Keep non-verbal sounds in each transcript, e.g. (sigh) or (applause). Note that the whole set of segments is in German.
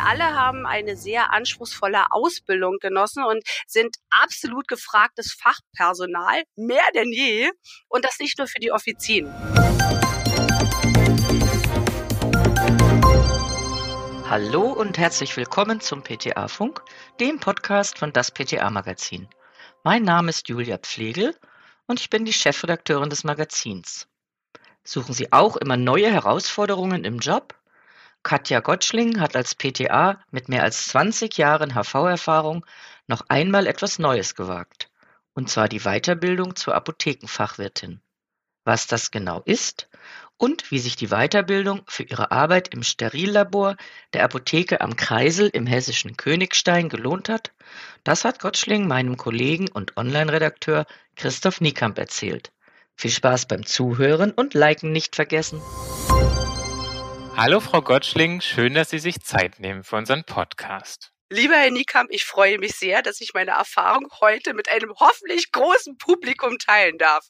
Wir alle haben eine sehr anspruchsvolle Ausbildung genossen und sind absolut gefragtes Fachpersonal, mehr denn je. Und das nicht nur für die Offizien. Hallo und herzlich willkommen zum PTA-Funk, dem Podcast von das PTA-Magazin. Mein Name ist Julia Pflegel und ich bin die Chefredakteurin des Magazins. Suchen Sie auch immer neue Herausforderungen im Job? Katja Gottschling hat als PTA mit mehr als 20 Jahren HV-Erfahrung noch einmal etwas Neues gewagt, und zwar die Weiterbildung zur Apothekenfachwirtin. Was das genau ist und wie sich die Weiterbildung für ihre Arbeit im Sterillabor der Apotheke am Kreisel im hessischen Königstein gelohnt hat, das hat Gottschling meinem Kollegen und Online-Redakteur Christoph Niekamp erzählt. Viel Spaß beim Zuhören und Liken nicht vergessen. Hallo Frau Gottschling, schön, dass Sie sich Zeit nehmen für unseren Podcast. Lieber Herr Niekamp, ich freue mich sehr, dass ich meine Erfahrung heute mit einem hoffentlich großen Publikum teilen darf.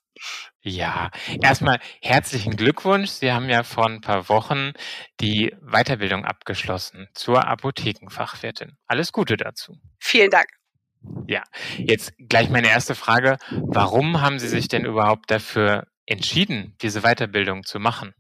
Ja, erstmal herzlichen Glückwunsch. Sie haben ja vor ein paar Wochen die Weiterbildung abgeschlossen zur Apothekenfachwirtin. Alles Gute dazu. Vielen Dank. Ja, jetzt gleich meine erste Frage. Warum haben Sie sich denn überhaupt dafür entschieden, diese Weiterbildung zu machen?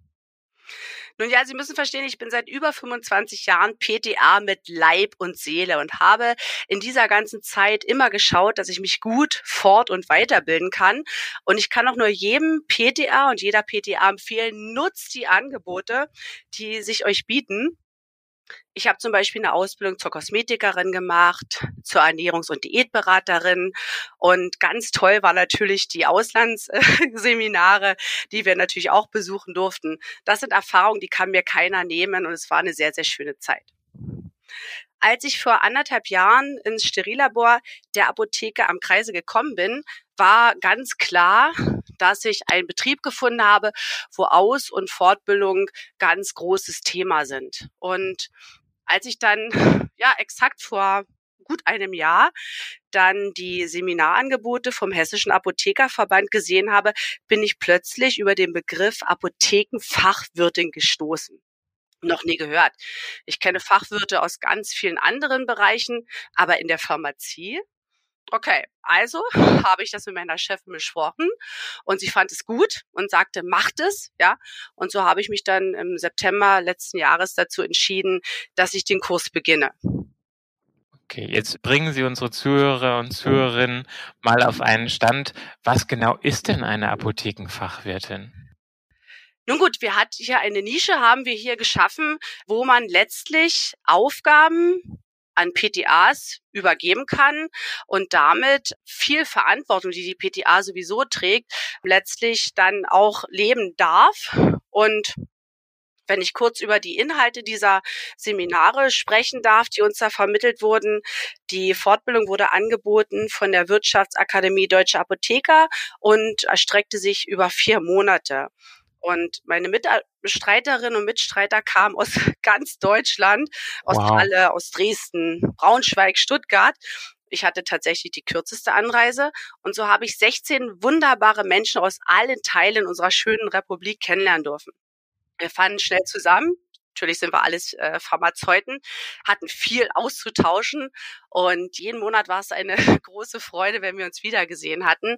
Nun ja, Sie müssen verstehen, ich bin seit über 25 Jahren PTA mit Leib und Seele und habe in dieser ganzen Zeit immer geschaut, dass ich mich gut fort- und weiterbilden kann. Und ich kann auch nur jedem PTA und jeder PTA empfehlen, nutzt die Angebote, die sich euch bieten. Ich habe zum Beispiel eine Ausbildung zur Kosmetikerin gemacht, zur Ernährungs- und Diätberaterin. Und ganz toll war natürlich die Auslandsseminare, (laughs) die wir natürlich auch besuchen durften. Das sind Erfahrungen, die kann mir keiner nehmen und es war eine sehr, sehr schöne Zeit. Als ich vor anderthalb Jahren ins Sterillabor der Apotheke am Kreise gekommen bin, war ganz klar, dass ich einen Betrieb gefunden habe, wo Aus- und Fortbildung ganz großes Thema sind. Und als ich dann, ja, exakt vor gut einem Jahr dann die Seminarangebote vom Hessischen Apothekerverband gesehen habe, bin ich plötzlich über den Begriff Apothekenfachwirtin gestoßen noch nie gehört. Ich kenne Fachwirte aus ganz vielen anderen Bereichen, aber in der Pharmazie Okay, also (laughs) habe ich das mit meiner Chefin besprochen und sie fand es gut und sagte, macht es, ja. Und so habe ich mich dann im September letzten Jahres dazu entschieden, dass ich den Kurs beginne. Okay, jetzt bringen Sie unsere Zuhörer und Zuhörerinnen mal auf einen Stand. Was genau ist denn eine Apothekenfachwirtin? Nun gut, wir hatten hier eine Nische, haben wir hier geschaffen, wo man letztlich Aufgaben an PTAs übergeben kann und damit viel Verantwortung, die die PTA sowieso trägt, letztlich dann auch leben darf und wenn ich kurz über die Inhalte dieser Seminare sprechen darf, die uns da vermittelt wurden. Die Fortbildung wurde angeboten von der Wirtschaftsakademie Deutsche Apotheker und erstreckte sich über vier Monate. Und meine Mitstreiterinnen und Mitstreiter kamen aus (laughs) ganz Deutschland, aus wow. Halle, aus Dresden, Braunschweig, Stuttgart. Ich hatte tatsächlich die kürzeste Anreise und so habe ich 16 wunderbare Menschen aus allen Teilen unserer schönen Republik kennenlernen dürfen. Wir fanden schnell zusammen. Natürlich sind wir alles äh, Pharmazeuten, hatten viel auszutauschen und jeden Monat war es eine (laughs) große Freude, wenn wir uns wiedergesehen hatten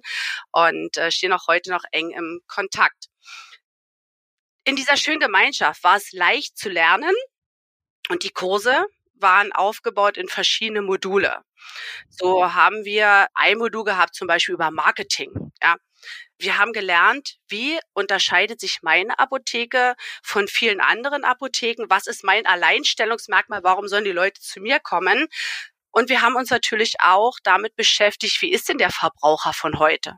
und äh, stehen auch heute noch eng im Kontakt in dieser schönen Gemeinschaft war es leicht zu lernen und die Kurse waren aufgebaut in verschiedene Module. So haben wir ein Modul gehabt, zum Beispiel über Marketing. Ja. Wir haben gelernt, wie unterscheidet sich meine Apotheke von vielen anderen Apotheken? Was ist mein Alleinstellungsmerkmal? Warum sollen die Leute zu mir kommen? Und wir haben uns natürlich auch damit beschäftigt, wie ist denn der Verbraucher von heute?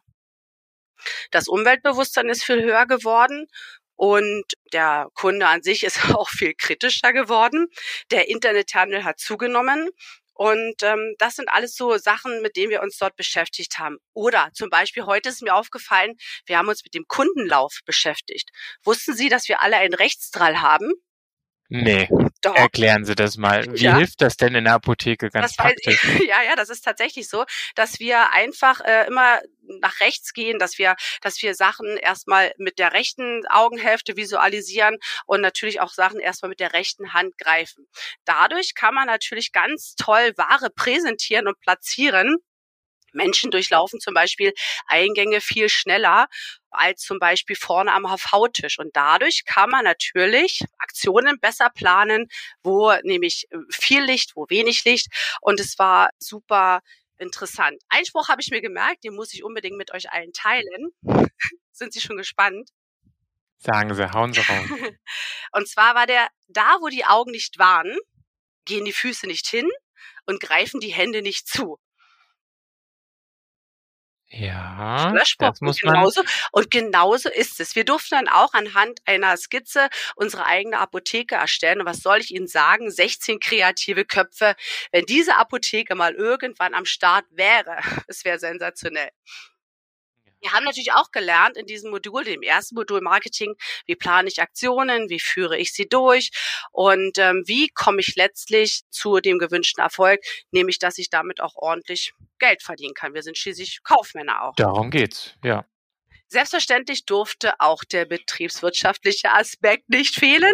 Das Umweltbewusstsein ist viel höher geworden und der Kunde an sich ist (laughs) auch viel kritischer geworden. Der Internethandel hat zugenommen. Und ähm, das sind alles so Sachen, mit denen wir uns dort beschäftigt haben. Oder zum Beispiel, heute ist mir aufgefallen, wir haben uns mit dem Kundenlauf beschäftigt. Wussten Sie, dass wir alle einen Rechtsdrall haben? Nee. Doch. Erklären Sie das mal. Wie ja. hilft das denn in der Apotheke ganz das praktisch? Weiß, (laughs) ja, ja, das ist tatsächlich so, dass wir einfach äh, immer nach rechts gehen, dass wir, dass wir Sachen erstmal mit der rechten Augenhälfte visualisieren und natürlich auch Sachen erstmal mit der rechten Hand greifen. Dadurch kann man natürlich ganz toll Ware präsentieren und platzieren Menschen durchlaufen zum Beispiel Eingänge viel schneller als zum Beispiel vorne am HV-Tisch. Und dadurch kann man natürlich Aktionen besser planen, wo nämlich äh, viel Licht, wo wenig Licht. Und es war super interessant. Einspruch habe ich mir gemerkt, den muss ich unbedingt mit euch allen teilen. (laughs) Sind Sie schon gespannt? Sagen Sie, hauen Sie raus. (laughs) und zwar war der, da wo die Augen nicht waren, gehen die Füße nicht hin und greifen die Hände nicht zu. Ja, das muss man. Genauso. Und genauso ist es. Wir durften dann auch anhand einer Skizze unsere eigene Apotheke erstellen. Und was soll ich Ihnen sagen? 16 kreative Köpfe. Wenn diese Apotheke mal irgendwann am Start wäre, (laughs) es wäre sensationell. Wir haben natürlich auch gelernt in diesem Modul, dem ersten Modul Marketing, wie plane ich Aktionen, wie führe ich sie durch und ähm, wie komme ich letztlich zu dem gewünschten Erfolg, nämlich dass ich damit auch ordentlich Geld verdienen kann. Wir sind schließlich Kaufmänner auch. Darum geht's, ja. Selbstverständlich durfte auch der betriebswirtschaftliche Aspekt nicht fehlen.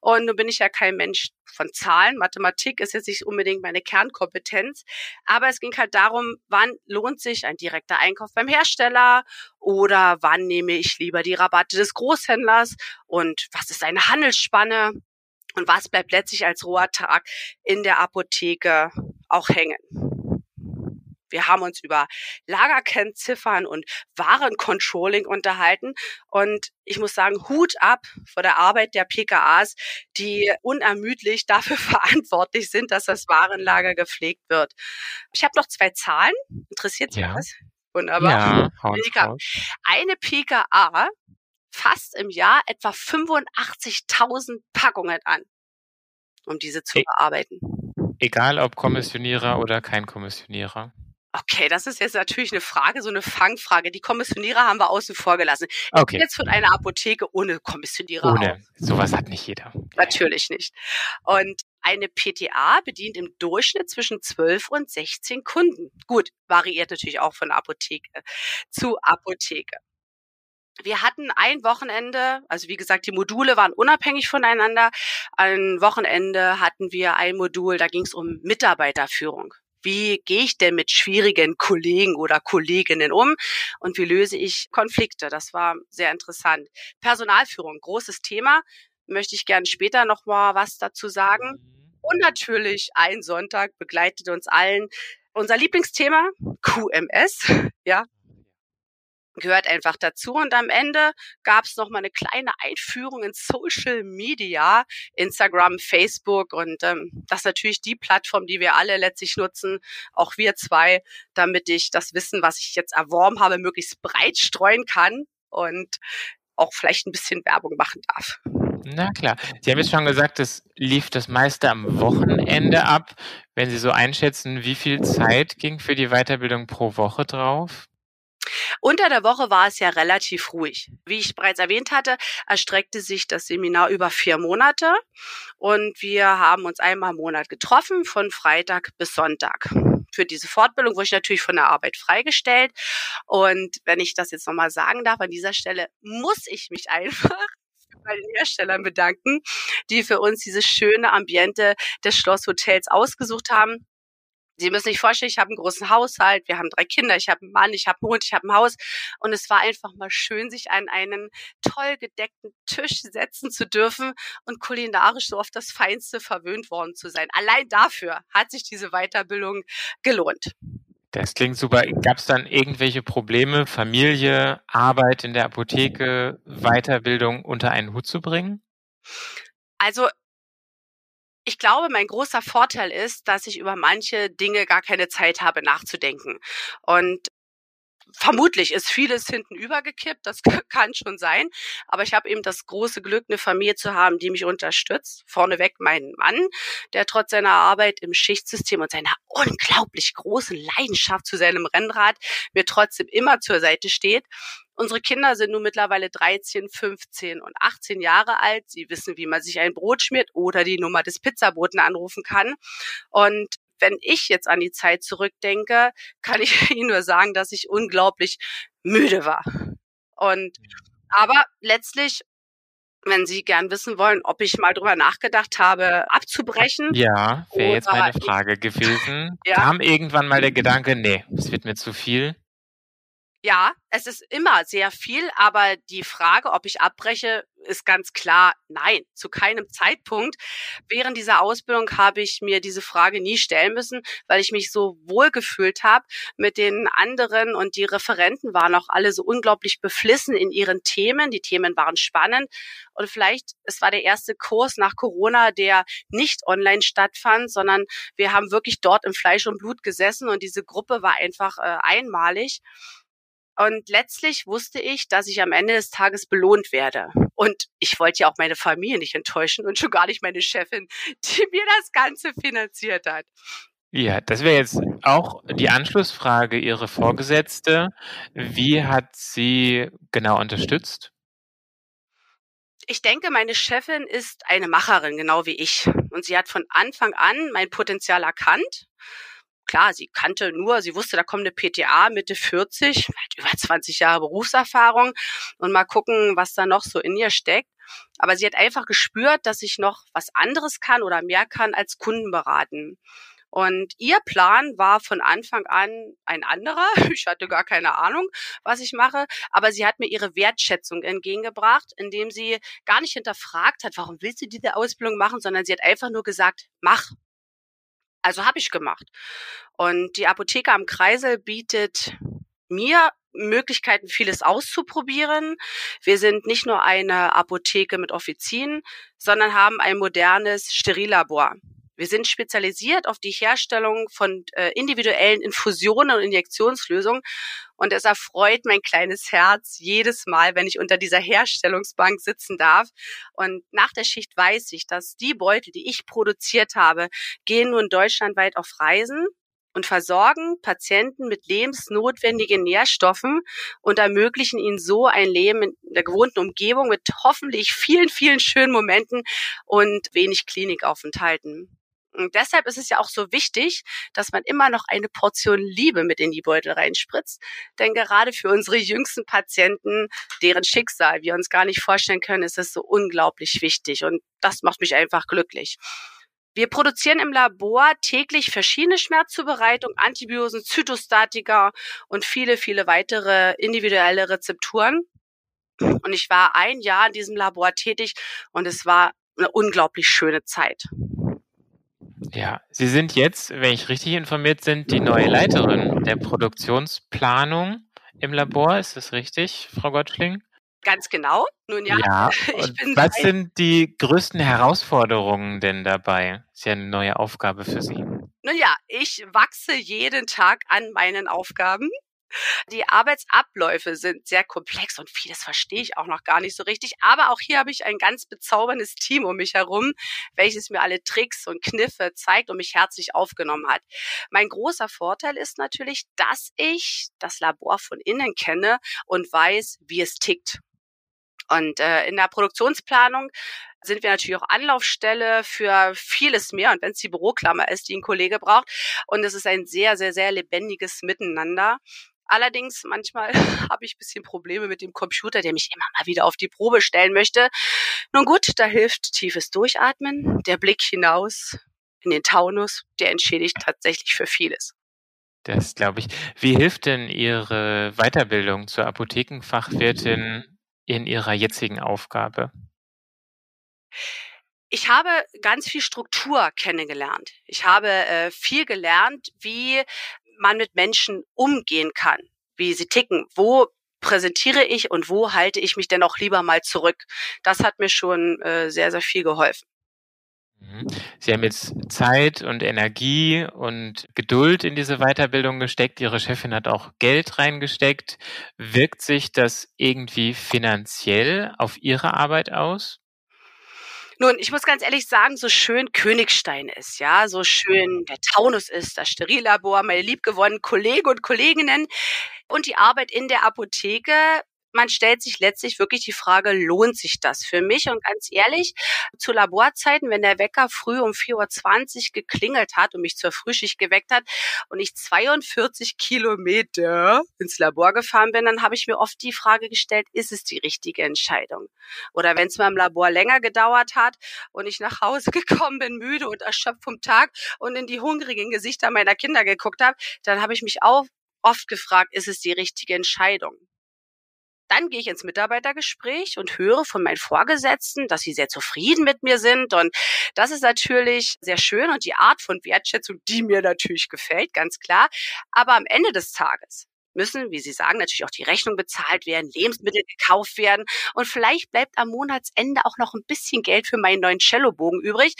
Und nun bin ich ja kein Mensch von Zahlen. Mathematik ist jetzt nicht unbedingt meine Kernkompetenz. Aber es ging halt darum, wann lohnt sich ein direkter Einkauf beim Hersteller oder wann nehme ich lieber die Rabatte des Großhändlers und was ist eine Handelsspanne und was bleibt letztlich als roher Tag in der Apotheke auch hängen. Wir haben uns über Lagerkennziffern und Warencontrolling unterhalten. Und ich muss sagen, Hut ab vor der Arbeit der PKAs, die unermüdlich dafür (laughs) verantwortlich sind, dass das Warenlager gepflegt wird. Ich habe noch zwei Zahlen. Interessiert Sie ja. das? Wunderbar. Ja, Eine PKA fasst im Jahr etwa 85.000 Packungen an, um diese zu e bearbeiten. Egal ob Kommissionierer oder kein Kommissionierer. Okay, das ist jetzt natürlich eine Frage, so eine Fangfrage. Die Kommissionierer haben wir außen vor gelassen. Okay. Jetzt von einer Apotheke ohne Kommissionierer. Ohne. Auf. Sowas hat nicht jeder. Natürlich nicht. Und eine PTA bedient im Durchschnitt zwischen 12 und 16 Kunden. Gut, variiert natürlich auch von Apotheke zu Apotheke. Wir hatten ein Wochenende, also wie gesagt, die Module waren unabhängig voneinander. Ein Wochenende hatten wir ein Modul, da ging es um Mitarbeiterführung wie gehe ich denn mit schwierigen Kollegen oder Kolleginnen um und wie löse ich Konflikte. Das war sehr interessant. Personalführung, großes Thema, möchte ich gerne später noch mal was dazu sagen. Mhm. Und natürlich ein Sonntag begleitet uns allen unser Lieblingsthema QMS, (laughs) ja, gehört einfach dazu. Und am Ende gab es noch mal eine kleine Einführung in Social Media, Instagram, Facebook und ähm, das ist natürlich die Plattform, die wir alle letztlich nutzen, auch wir zwei, damit ich das Wissen, was ich jetzt erworben habe, möglichst breit streuen kann und auch vielleicht ein bisschen Werbung machen darf. Na klar. Sie haben jetzt schon gesagt, es lief das meiste am Wochenende ab. Wenn Sie so einschätzen, wie viel Zeit ging für die Weiterbildung pro Woche drauf? Unter der Woche war es ja relativ ruhig. Wie ich bereits erwähnt hatte, erstreckte sich das Seminar über vier Monate und wir haben uns einmal im Monat getroffen, von Freitag bis Sonntag. Für diese Fortbildung wurde ich natürlich von der Arbeit freigestellt. Und wenn ich das jetzt nochmal sagen darf, an dieser Stelle muss ich mich (laughs) einfach bei den Herstellern bedanken, die für uns dieses schöne Ambiente des Schlosshotels ausgesucht haben. Sie müssen sich vorstellen, ich habe einen großen Haushalt, wir haben drei Kinder, ich habe einen Mann, ich habe einen Hund, ich habe ein Haus. Und es war einfach mal schön, sich an einen toll gedeckten Tisch setzen zu dürfen und kulinarisch so auf das Feinste verwöhnt worden zu sein. Allein dafür hat sich diese Weiterbildung gelohnt. Das klingt super. Gab es dann irgendwelche Probleme, Familie, Arbeit in der Apotheke, Weiterbildung unter einen Hut zu bringen? Also ich glaube, mein großer Vorteil ist, dass ich über manche Dinge gar keine Zeit habe nachzudenken. Und vermutlich ist vieles hinten übergekippt, das (laughs) kann schon sein. Aber ich habe eben das große Glück, eine Familie zu haben, die mich unterstützt. Vorneweg meinen Mann, der trotz seiner Arbeit im Schichtsystem und seiner unglaublich großen Leidenschaft zu seinem Rennrad mir trotzdem immer zur Seite steht. Unsere Kinder sind nun mittlerweile 13, 15 und 18 Jahre alt. Sie wissen, wie man sich ein Brot schmiert oder die Nummer des Pizzaboten anrufen kann. Und wenn ich jetzt an die Zeit zurückdenke, kann ich (laughs) Ihnen nur sagen, dass ich unglaublich müde war. Und aber letztlich wenn Sie gern wissen wollen, ob ich mal drüber nachgedacht habe, abzubrechen. Ja, wäre jetzt meine Frage gewesen. Ja. Kam irgendwann mal der Gedanke, nee, es wird mir zu viel? Ja, es ist immer sehr viel, aber die Frage, ob ich abbreche, ist ganz klar nein, zu keinem Zeitpunkt. Während dieser Ausbildung habe ich mir diese Frage nie stellen müssen, weil ich mich so wohl gefühlt habe mit den anderen und die Referenten waren auch alle so unglaublich beflissen in ihren Themen. Die Themen waren spannend und vielleicht, es war der erste Kurs nach Corona, der nicht online stattfand, sondern wir haben wirklich dort im Fleisch und Blut gesessen und diese Gruppe war einfach äh, einmalig. Und letztlich wusste ich, dass ich am Ende des Tages belohnt werde. Und ich wollte ja auch meine Familie nicht enttäuschen und schon gar nicht meine Chefin, die (laughs) mir das Ganze finanziert hat. Ja, das wäre jetzt auch die Anschlussfrage. Ihre Vorgesetzte, wie hat sie genau unterstützt? Ich denke, meine Chefin ist eine Macherin, genau wie ich. Und sie hat von Anfang an mein Potenzial erkannt klar, sie kannte nur, sie wusste, da kommt eine PTA Mitte 40, hat über 20 Jahre Berufserfahrung und mal gucken, was da noch so in ihr steckt. Aber sie hat einfach gespürt, dass ich noch was anderes kann oder mehr kann als Kunden beraten. Und ihr Plan war von Anfang an ein anderer. (laughs) Ich hatte gar keine Ahnung, was ich mache. Aber sie hat mir ihre Wertschätzung entgegengebracht, indem sie gar nicht hinterfragt hat, warum willst du diese Ausbildung machen, sondern sie hat einfach nur gesagt, mach. Also habe ich gemacht. Und die Apotheke am Kreisel bietet mir Möglichkeiten, vieles auszuprobieren. Wir sind nicht nur eine Apotheke mit Offizien, sondern haben ein modernes Sterillabor. Wir sind spezialisiert auf die Herstellung von äh, individuellen Infusionen und Injektionslösungen. Und es erfreut mein kleines Herz jedes Mal, wenn ich unter dieser Herstellungsbank sitzen darf. Und nach der Schicht weiß ich, dass die Beutel, die ich produziert habe, gehen nun deutschlandweit auf Reisen und versorgen Patienten mit lebensnotwendigen Nährstoffen und ermöglichen ihnen so ein Leben in der gewohnten Umgebung mit hoffentlich vielen, vielen schönen Momenten und wenig Klinikaufenthalten. Und deshalb ist es ja auch so wichtig, dass man immer noch eine Portion Liebe mit in die Beutel reinspritzt. Denn gerade für unsere jüngsten Patienten, deren Schicksal wir uns gar nicht vorstellen können, ist es so unglaublich wichtig. Und das macht mich einfach glücklich. Wir produzieren im Labor täglich verschiedene Schmerzzubereitungen, Antibiosen, Zytostatika und viele, viele weitere individuelle Rezepturen. Und ich war ein Jahr in diesem Labor tätig und es war eine unglaublich schöne Zeit. Ja, Sie sind jetzt, wenn ich richtig informiert bin, die neue Leiterin der Produktionsplanung im Labor. Ist das richtig, Frau Gottschling? Ganz genau. Nun ja, ja (laughs) was sind die größten Herausforderungen denn dabei? Ist ja eine neue Aufgabe für Sie. Nun ja, ich wachse jeden Tag an meinen Aufgaben. Die Arbeitsabläufe sind sehr komplex und vieles verstehe ich auch noch gar nicht so richtig. Aber auch hier habe ich ein ganz bezauberndes Team um mich herum, welches mir alle Tricks und Kniffe zeigt und mich herzlich aufgenommen hat. Mein großer Vorteil ist natürlich, dass ich das Labor von innen kenne und weiß, wie es tickt. Und äh, in der Produktionsplanung sind wir natürlich auch Anlaufstelle für vieles mehr. Und wenn es die Büroklammer ist, die ein Kollege braucht. Und es ist ein sehr, sehr, sehr lebendiges Miteinander. Allerdings manchmal (laughs) habe ich ein bisschen Probleme mit dem Computer, der mich immer mal wieder auf die Probe stellen möchte. Nun gut, da hilft tiefes Durchatmen, der Blick hinaus in den Taunus, der entschädigt tatsächlich für vieles. Das glaube ich. Wie hilft denn Ihre Weiterbildung zur Apothekenfachwirtin in Ihrer jetzigen Aufgabe? Ich habe ganz viel Struktur kennengelernt. Ich habe äh, viel gelernt, wie man mit Menschen umgehen kann, wie sie ticken, wo präsentiere ich und wo halte ich mich denn auch lieber mal zurück. Das hat mir schon äh, sehr, sehr viel geholfen. Mhm. Sie haben jetzt Zeit und Energie und Geduld in diese Weiterbildung gesteckt. Ihre Chefin hat auch Geld reingesteckt. Wirkt sich das irgendwie finanziell auf Ihre Arbeit aus? Nun, ich muss ganz ehrlich sagen, so schön Königstein ist, ja, so schön der Taunus ist, das Sterillabor, meine liebgewonnenen Kollegen und Kolleginnen und die Arbeit in der Apotheke man stellt sich letztlich wirklich die Frage, lohnt sich das für mich? Und ganz ehrlich, zu Laborzeiten, wenn der Wecker früh um 4.20 Uhr geklingelt hat und mich zur Frühschicht geweckt hat und ich 42 Kilometer ins Labor gefahren bin, dann habe ich mir oft die Frage gestellt, ist es die richtige Entscheidung? Oder wenn es mal im Labor länger gedauert hat und ich nach Hause (laughs) gekommen bin, müde und erschöpft vom Tag und in die hungrigen Gesichter meiner Kinder geguckt habe, dann habe ich mich auch oft gefragt, ist es die richtige Entscheidung? Dann gehe ich ins Mitarbeitergespräch und höre von meinen Vorgesetzten, dass sie sehr zufrieden mit mir sind. Und das ist natürlich sehr schön und die Art von Wertschätzung, die mir natürlich gefällt, ganz klar. Aber am Ende des Tages müssen, wie Sie sagen, natürlich auch die Rechnung bezahlt werden, Lebensmittel gekauft werden und vielleicht bleibt am Monatsende auch noch ein bisschen Geld für meinen neuen Cellobogen übrig.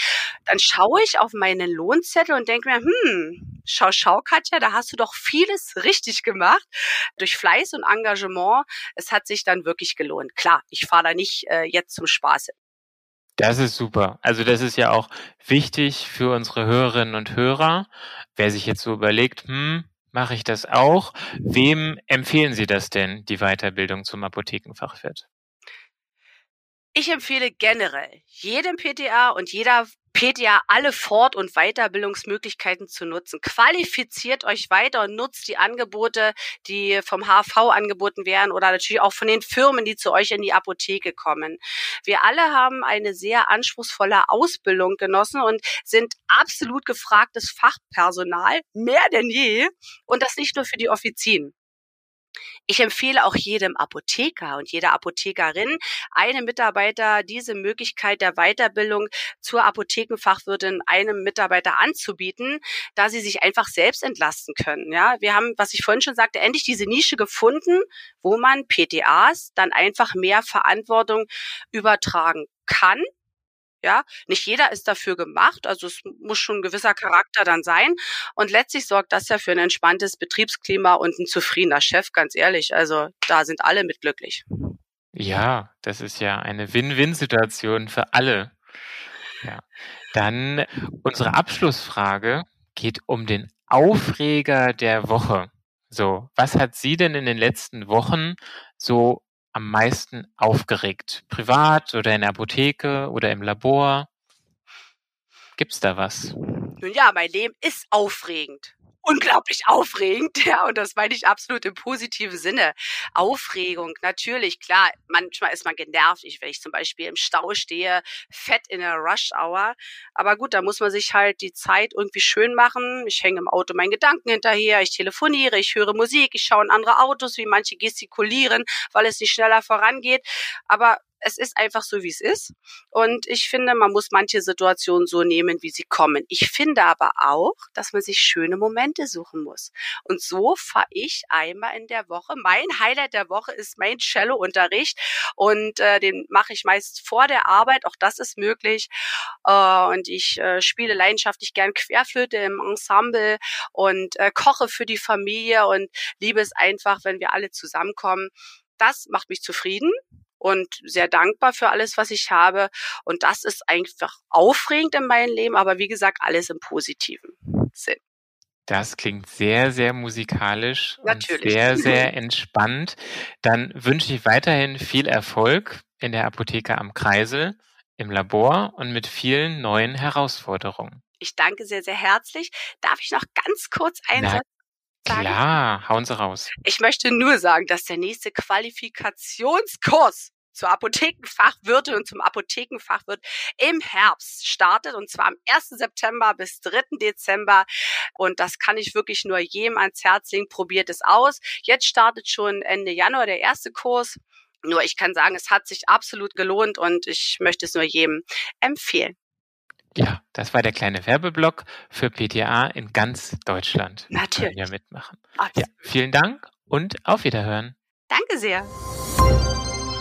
Dann schaue ich auf meinen Lohnzettel und denke mir, hm, schau, schau, Katja, da hast du doch vieles richtig gemacht. Durch Fleiß und Engagement, es hat sich dann wirklich gelohnt. Klar, ich fahre da nicht äh, jetzt zum Spaß. Das ist super. Also das ist ja auch wichtig für unsere Hörerinnen und Hörer. Wer sich jetzt so überlegt, hm, mache ich das auch. Wem empfehlen Sie das denn, die Weiterbildung zum Apothekenfachwirt? Ich empfehle generell jedem PTA und jeder PTA alle Fort- und Weiterbildungsmöglichkeiten zu nutzen. Qualifiziert euch weiter und nutzt die Angebote, die vom HV angeboten werden oder natürlich auch von den Firmen, die zu euch in die Apotheke kommen. Wir alle haben eine sehr anspruchsvolle Ausbildung genossen und sind absolut gefragtes Fachpersonal, mehr denn je. Und das nicht nur für die Offizien. Ich empfehle auch jedem Apotheker und jeder Apothekerin, einem Mitarbeiter diese Möglichkeit der Weiterbildung zur Apothekenfachwirtin einem Mitarbeiter anzubieten, da sie sich einfach selbst entlasten können. Ja, wir haben, was ich vorhin schon sagte, endlich diese Nische gefunden, wo man PTAs dann einfach mehr Verantwortung übertragen kann ja, nicht jeder ist dafür gemacht, also es muss schon ein gewisser Charakter dann sein. Und letztlich sorgt das ja für ein entspanntes Betriebsklima und ein zufriedener Chef, ganz ehrlich. Also da sind alle mit glücklich. Ja, das ist ja eine Win-Win-Situation für alle. Ja. Dann unsere Abschlussfrage geht um den Aufreger der Woche. So, was hat Sie denn in den letzten Wochen so am meisten aufgeregt? Privat oder in der Apotheke oder im Labor? Gibt's da was? Nun ja, mein Leben ist aufregend unglaublich aufregend, (laughs) ja, und das meine ich absolut im positiven Sinne. Aufregung, natürlich, klar, manchmal ist man genervt, wenn ich zum Beispiel im Stau stehe, fett in der Rush-Hour, aber gut, da muss man sich halt die Zeit irgendwie schön machen. Ich hänge im Auto meinen Gedanken hinterher, ich telefoniere, ich höre Musik, ich schaue in andere Autos, wie manche gestikulieren, weil es nicht schneller vorangeht, aber es ist einfach so, wie es ist. Und ich finde, man muss manche Situationen so nehmen, wie sie kommen. Ich finde aber auch, dass man sich schöne Momente suchen muss. Und so fahre ich einmal in der Woche. Mein Highlight der Woche ist mein Cello-Unterricht. Und äh, den mache ich meist vor der Arbeit. Auch das ist möglich. Äh, und ich äh, spiele leidenschaftlich gern Querflöte im Ensemble und äh, koche für die Familie und liebe es einfach, wenn wir alle zusammenkommen. Das macht mich zufrieden und sehr dankbar für alles, was ich habe. Und das ist einfach aufregend in meinem Leben, aber wie gesagt, alles im positiven Sinn. Das klingt sehr, sehr musikalisch Natürlich. und sehr, (laughs) sehr entspannt. Dann wünsche ich weiterhin viel Erfolg in der Apotheke am Kreisel, im Labor und mit vielen neuen Herausforderungen. Ich danke sehr, sehr herzlich. Darf ich noch ganz kurz einen sagen? Klar, hauen Sie raus. Ich möchte nur sagen, dass der nächste Qualifikationskurs zur Apothekenfachwirtin und zum Apothekenfachwirt im Herbst startet und zwar am 1. September bis 3. Dezember und das kann ich wirklich nur jedem ans Herz legen. Probiert es aus. Jetzt startet schon Ende Januar der erste Kurs. Nur ich kann sagen, es hat sich absolut gelohnt und ich möchte es nur jedem empfehlen. Ja, das war der kleine Werbeblock für PTA in ganz Deutschland. Natürlich. Können wir mitmachen. Ja, vielen Dank und auf Wiederhören. Danke sehr.